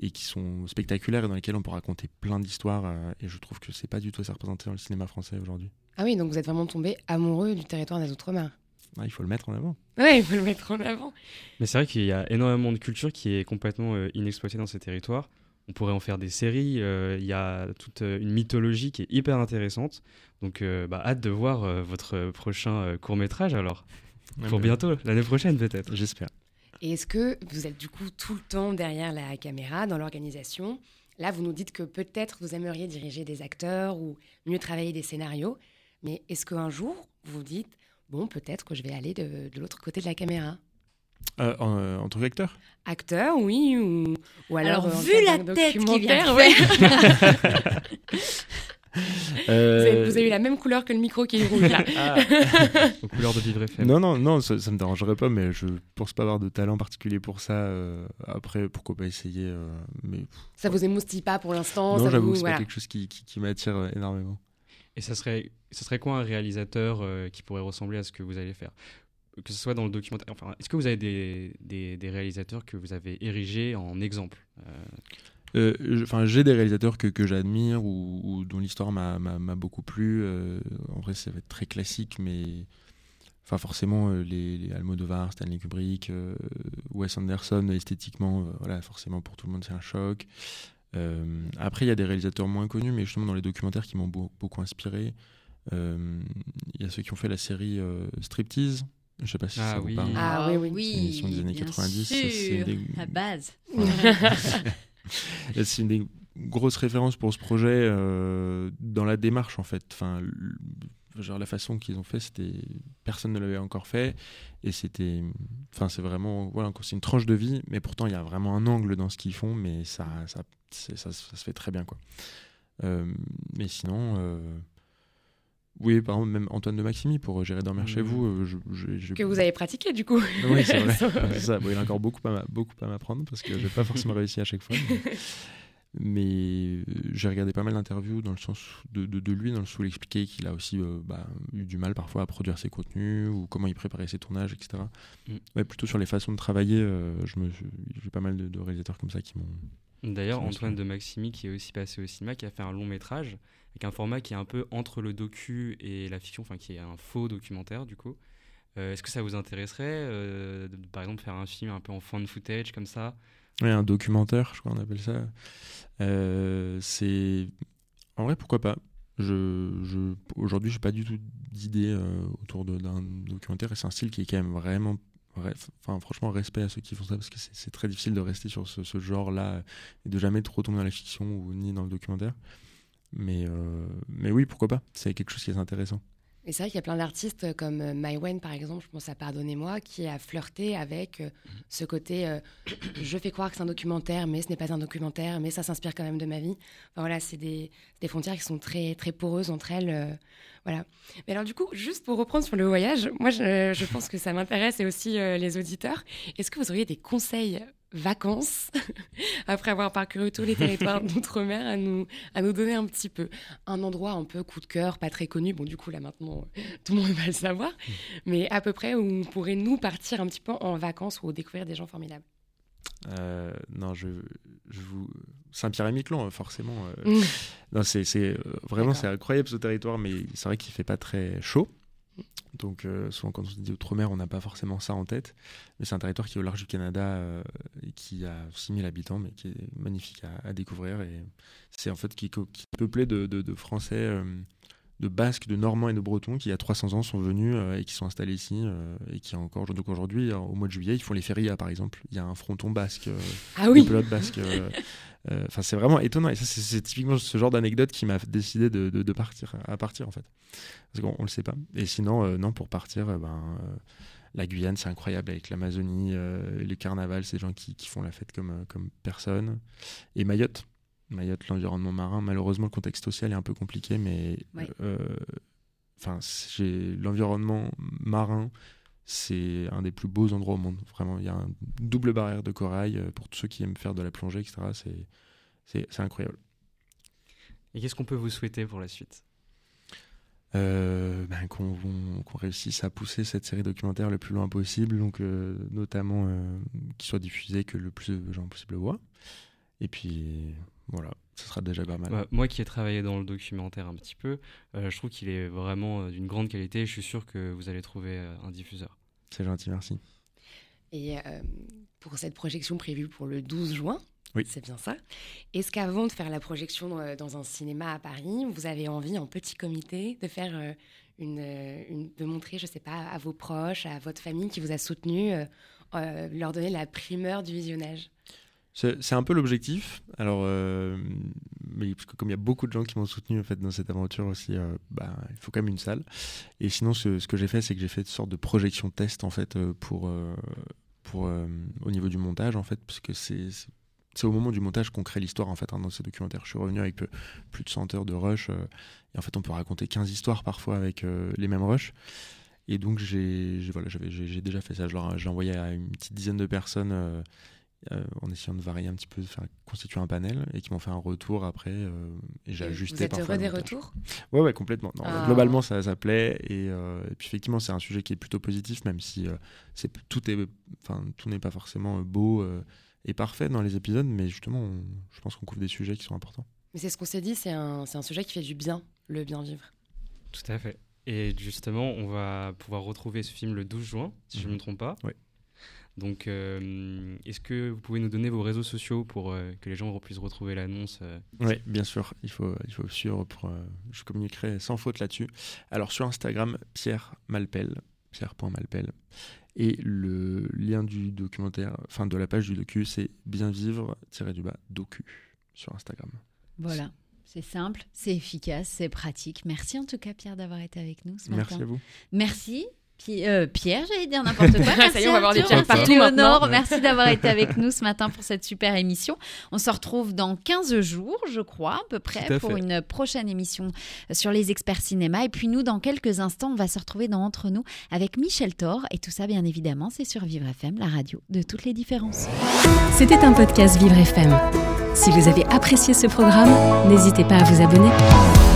et qui sont spectaculaires et dans lesquels on peut raconter plein d'histoires. euh, et je trouve que c'est pas du tout assez représenté dans le cinéma français aujourd'hui. Ah oui, donc vous êtes vraiment tombé amoureux du territoire des Outre-mer. Ah, il faut le mettre en avant. Ouais, il faut le mettre en avant. Mais c'est vrai qu'il y a énormément de culture qui est complètement euh, inexploitée dans ces territoires. On pourrait en faire des séries. euh, Il y a toute euh, une mythologie qui est hyper intéressante. Donc, euh, bah, hâte de voir euh, votre prochain court métrage alors. Pour bientôt, l'année prochaine peut-être. J'espère. Et est-ce que vous êtes du coup tout le temps derrière la caméra, dans l'organisation? Là, vous nous dites que peut-être vous aimeriez diriger des acteurs ou mieux travailler des scénarios. Mais est-ce qu'un jour, vous vous dites, bon, peut-être que je vais aller de, de l'autre côté de la caméra? Euh, en, euh, en tant qu'acteur Acteur, oui, ou, ou alors... Alors, euh, vu la tête qui vient ouais. Vous, Euh, avez, vous avez eu la même couleur que le micro qui est rouge là. ah. Aux couleurs de Vivre FM. Non, non, non, ça, ça me dérangerait pas, mais je pense pas avoir de talent particulier pour ça. euh, après, pourquoi pas essayer euh, Mais Ça vous émoustille pas pour l'instant non, ça j'avoue vous- c'est voilà. pas quelque chose qui, qui, qui m'attire énormément. Et ça serait, ça serait quoi un réalisateur euh, qui pourrait ressembler à ce que vous allez faire? Que ce soit dans le documentaire. Est-ce que vous avez des, réalisateurs que vous avez érigés en exemple Euh, Euh, Enfin, j'ai des réalisateurs que, j'admire ou, dont l'histoire m'a beaucoup plu. euh, en vrai, ça va être très classique, mais enfin forcément les, les Almodovar, Stanley Kubrick, Wes Anderson, esthétiquement, voilà, forcément pour tout le monde c'est un choc. Après, il y a des réalisateurs moins connus, mais justement dans les documentaires qui m'ont beau- beaucoup inspiré. Il y a ceux qui ont fait la série Striptease. Je sais pas si Ah ça vous oui. parle. Ah oui, oui. C'est une émission des années bien 90, ça, c'est des- à base. C'est une des grosses références pour ce projet euh, dans la démarche en fait. Enfin, genre la façon qu'ils ont fait, c'était personne ne l'avait encore fait, et c'était, enfin c'est vraiment, voilà, c'est une tranche de vie, mais pourtant il y a vraiment un angle dans ce qu'ils font, mais ça, ça, ça se fait très bien quoi. Euh, mais sinon, euh, oui, par exemple même Antoine de Maximi pour Gérer dormir chez Mhm. vous, euh, je, je- je- Que vous avez pratiqué du coup. oui, c'est vrai. Ça. Bon, il a encore beaucoup à, beaucoup à m'apprendre parce que j'ai pas forcément réussi à chaque fois. Mais, mais, euh, j'ai regardé pas mal d'interviews dans le sens de, de, de lui, dans le sous il expliquait qu'il a aussi euh, bah, eu du mal parfois à produire ses contenus ou comment il préparait ses tournages, etc. Mm. Ouais, plutôt sur les façons de travailler, euh, je j'ai pas mal de, de réalisateurs comme ça qui m'ont. D'ailleurs, Antoine de Maximi, qui est aussi passé au cinéma, qui a fait un long métrage avec un format qui est un peu entre le docu et la fiction, enfin qui est un faux documentaire du coup. Euh, Est-ce que ça vous intéresserait, euh, de, par exemple, faire un film un peu en fan footage comme ça? Ouais, un documentaire, je crois qu'on appelle ça. Euh, c'est. En vrai, pourquoi pas? Je, je, Aujourd'hui, j'ai pas du tout d'idée autour d'un documentaire et c'est un style qui est quand même vraiment. Enfin, franchement, respect à ceux qui font ça parce que c'est très difficile de rester sur ce, ce genre-là et de jamais trop tomber dans la fiction ou ni dans le documentaire. Mais, euh, mais oui, pourquoi pas C'est quelque chose qui est intéressant. Et c'est vrai qu'il y a plein d'artistes comme euh, Maïwen, par exemple, je pense à Pardonnez-moi, qui a flirté avec euh, ce côté euh, je fais croire que c'est un documentaire, mais ce n'est pas un documentaire, mais ça s'inspire quand même de ma vie. Enfin voilà, c'est des, frontières qui sont très, très poreuses entre elles. euh, voilà. Mais alors, du coup, juste pour reprendre sur le voyage, moi, je, pense que ça m'intéresse et aussi euh, les auditeurs. Est-ce que vous auriez des conseils vacances après avoir parcouru tous les territoires d'outre-mer à nous, à nous donner un petit peu un endroit un peu coup de cœur, pas très connu. Bon, du coup, là maintenant, tout le monde va le savoir. Mais à peu près où on pourrait nous partir un petit peu en vacances ou découvrir des gens formidables. Euh, non, je, je vous. Saint-Pierre-et-Miquelon, forcément. euh, Mm. Non, c'est c'est, euh, vraiment c'est incroyable ce territoire, mais c'est vrai qu'il fait pas très chaud. Donc euh, souvent quand on dit outre-mer, on n'a pas forcément ça en tête. Mais c'est un territoire qui est au large du Canada euh, et qui a 6000 habitants, mais qui est magnifique à, découvrir. Et c'est en fait qui, est peuplé de Français, euh, de Basques, de Normands et de Bretons qui il y a 300 ans sont venus euh, et qui sont installés ici euh, et qui encore donc aujourd'hui euh, au mois de juillet ils font les férias par exemple. Il y a un fronton basque. euh, Ah oui euh, euh, Enfin, c'est vraiment étonnant. Et ça, c'est- typiquement ce genre d'anecdote qui m'a décidé de, de- de partir, à partir en fait. Parce qu'on on le sait pas. Et sinon, non, pour partir, ben, la Guyane, c'est incroyable avec l'Amazonie, euh, les carnavals, des gens qui, qui font la fête comme, comme personne. Et Mayotte. Mayotte, l'environnement marin. Malheureusement, le contexte social est un peu compliqué, mais Ouais. euh, enfin, j'ai l'environnement marin. C'est un des plus beaux endroits au monde. Vraiment, il y a une double barrière de corail euh, pour tous ceux qui aiment faire de la plongée, etc. C'est- incroyable. Et qu'est-ce qu'on peut vous souhaiter pour la suite? Euh, ben, qu'on qu'on réussisse à pousser cette série documentaire le plus loin possible, donc euh, notamment euh, qu'il soit diffusé, que le plus de gens possible le voient. Et puis voilà, ce sera déjà pas mal. Bah, Moi qui ai travaillé dans le documentaire un petit peu, euh, je trouve qu'il est vraiment euh, d'une grande qualité. Je suis sûr que vous allez trouver euh, un diffuseur. C'est gentil, merci. Et euh, pour cette projection prévue pour le 12 juin, Oui. c'est bien ça. Est-ce qu'avant de faire la projection euh, dans un cinéma à Paris, vous avez envie en petit comité de faire euh, une, une- de montrer, je sais pas, à vos proches, à votre famille qui vous a soutenu, euh, euh, leur donner la primeur du visionnage? C'est un peu l'objectif. Alors, euh, mais parce comme il y a beaucoup de gens qui m'ont soutenu en fait dans cette aventure aussi, euh, bah, il faut quand même une salle. Et sinon, ce, que j'ai fait, c'est que j'ai fait une sorte de projection test en fait euh, pour euh, pour au niveau du montage en fait, parce que c'est au moment du montage qu'on crée l'histoire en fait hein, dans ces documentaires. Je suis revenu avec plus de 100 heures de rush et en fait on peut raconter 15 histoires parfois avec les mêmes rushs. Et donc j'ai voilà, déjà fait ça. Je l'ai envoyé à une petite dizaine de personnes euh, en essayant de varier un petit peu, de faire constituer un panel et qui m'ont fait un retour après euh, et j'ai ajusté Vous êtes heureux des retours? Ouais, ouais, complètement. Non, Ah. Globalement, ça, ça plaît. Et, euh, et puis, effectivement, c'est un sujet qui est plutôt positif, même si euh, c'est, tout, est, enfin, tout n'est pas forcément beau euh, et parfait dans les épisodes. Mais justement, on- je pense qu'on couvre des sujets qui sont importants. Mais c'est ce qu'on s'est dit, c'est un, c'est un sujet qui fait du bien, le bien vivre. Tout à fait. Et justement, on va pouvoir retrouver ce film le 12 juin, si je ne me Mhm. trompe pas. Oui. Donc, euh, est-ce que vous pouvez nous donner vos réseaux sociaux pour euh, que les gens puissent retrouver l'annonce euh, Oui, bien sûr. Il faut, il faut suivre pour. euh, je communiquerai sans faute là-dessus. Alors, sur Instagram, Pierre Malpel. Pierre.malpel. Et le lien du documentaire, enfin de la page du docu, c'est bien vivre-du-bas docu sur Instagram. Voilà. C'est simple, c'est efficace, c'est pratique. Merci en tout cas Pierre d'avoir été avec nous ce Merci matin. à vous. Merci. Euh, Pierre, j'allais dire n'importe quoi. Merci Ça y est, on va avoir des Pierre partout Léonore, merci d'avoir été avec nous ce matin pour cette super émission. On se retrouve dans 15 jours, je crois, à peu près, à pour fait. une prochaine émission sur les experts cinéma. Et puis nous, dans quelques instants, on va se retrouver dans Entre nous avec Michel Thor. Et tout ça, bien évidemment, c'est sur Vivre FM, la radio de toutes les différences. C'était un podcast Vivre FM. Si vous avez apprécié ce programme, n'hésitez pas à vous abonner.